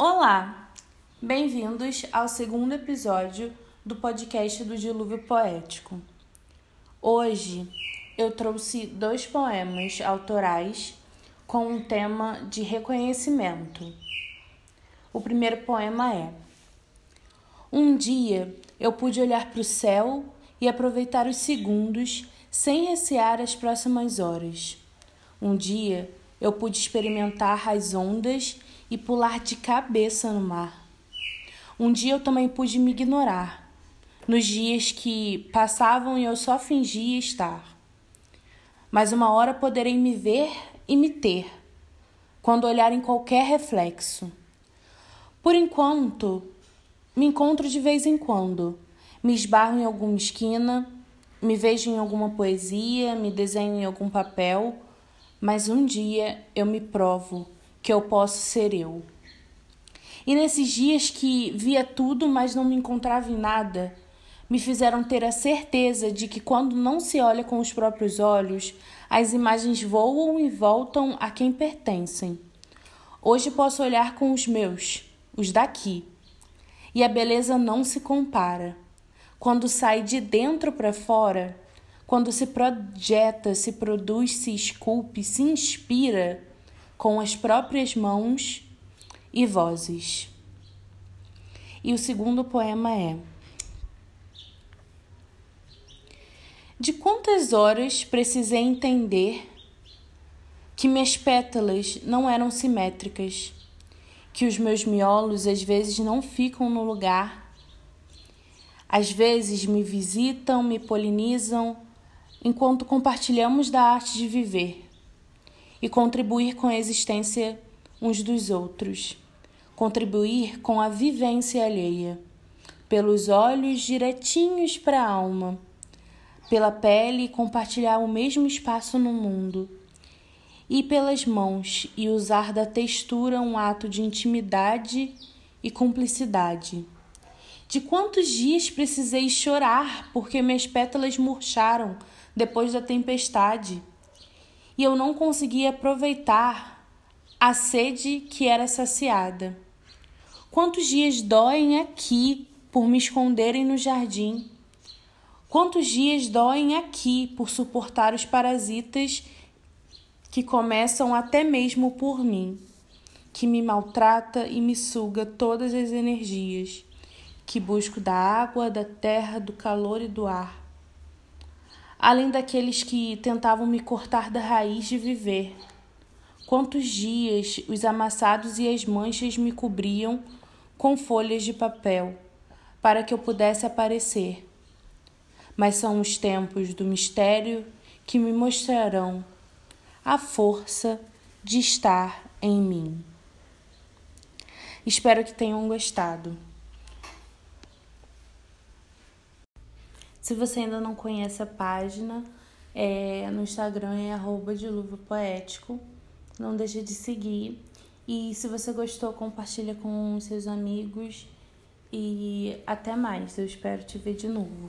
Olá, bem-vindos ao segundo episódio do podcast do Dilúvio Poético. Hoje eu trouxe dois poemas autorais com um tema de reconhecimento. O primeiro poema é: Um dia eu pude olhar para o céu e aproveitar os segundos sem recear as próximas horas. Um dia eu pude experimentar as ondas e pular de cabeça no mar. Um dia eu também pude me ignorar, nos dias que passavam e eu só fingia estar. Mas uma hora poderei me ver e me ter, quando olhar em qualquer reflexo. Por enquanto, me encontro de vez em quando, me esbarro em alguma esquina, me vejo em alguma poesia, me desenho em algum papel, mas um dia eu me provo que eu posso ser eu. E nesses dias que via tudo, mas não me encontrava em nada, me fizeram ter a certeza de que quando não se olha com os próprios olhos, as imagens voam e voltam a quem pertencem. Hoje posso olhar com os meus, os daqui, e a beleza não se compara. Quando sai de dentro para fora, quando se projeta, se produz, se esculpe, se inspira, com as próprias mãos e vozes. E o segundo poema é: De quantas horas precisei entender que minhas pétalas não eram simétricas, que os meus miolos às vezes não ficam no lugar, às vezes me visitam, me polinizam, enquanto compartilhamos da arte de viver e contribuir com a existência uns dos outros, contribuir com a vivência alheia, pelos olhos direitinhos para a alma, pela pele compartilhar o mesmo espaço no mundo, e pelas mãos e usar da textura um ato de intimidade e cumplicidade. De quantos dias precisei chorar porque minhas pétalas murcharam depois da tempestade? E eu não conseguia aproveitar a sede que era saciada. Quantos dias doem aqui por me esconderem no jardim? Quantos dias doem aqui por suportar os parasitas que começam até mesmo por mim, que me maltrata e me suga todas as energias, que busco da água, da terra, do calor e do ar além daqueles que tentavam me cortar da raiz de viver. Quantos dias os amassados e as manchas me cobriam com folhas de papel para que eu pudesse aparecer. Mas são os tempos do mistério que me mostrarão a força de estar em mim. Espero que tenham gostado. Se você ainda não conhece a página, é, no Instagram é arroba poético. Não deixe de seguir. E se você gostou, compartilha com seus amigos. E até mais. Eu espero te ver de novo.